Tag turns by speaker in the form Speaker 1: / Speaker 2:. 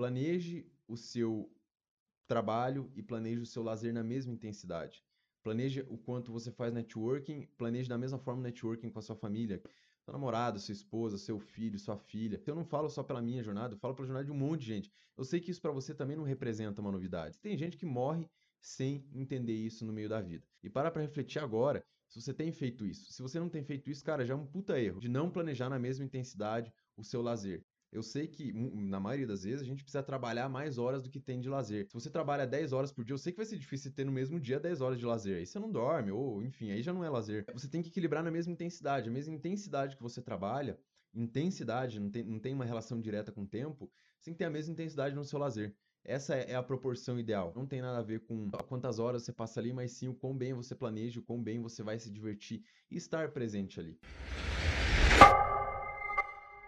Speaker 1: planeje o seu trabalho e planeje o seu lazer na mesma intensidade. Planeje o quanto você faz networking, planeje da mesma forma networking com a sua família, seu namorado, sua esposa, seu filho, sua filha. Eu não falo só pela minha jornada, eu falo pela jornada de um monte de gente. Eu sei que isso para você também não representa uma novidade. Tem gente que morre sem entender isso no meio da vida. E para para refletir agora se você tem feito isso. Se você não tem feito isso, cara, já é um puta erro de não planejar na mesma intensidade o seu lazer. Eu sei que, na maioria das vezes, a gente precisa trabalhar mais horas do que tem de lazer. Se você trabalha 10 horas por dia, eu sei que vai ser difícil ter no mesmo dia 10 horas de lazer. Aí você não dorme, ou enfim, aí já não é lazer. Você tem que equilibrar na mesma intensidade. A mesma intensidade que você trabalha, intensidade, não tem, não tem uma relação direta com o tempo, você tem que ter a mesma intensidade no seu lazer. Essa é, é a proporção ideal. Não tem nada a ver com quantas horas você passa ali, mas sim o quão bem você planeja, o quão bem você vai se divertir e estar presente ali.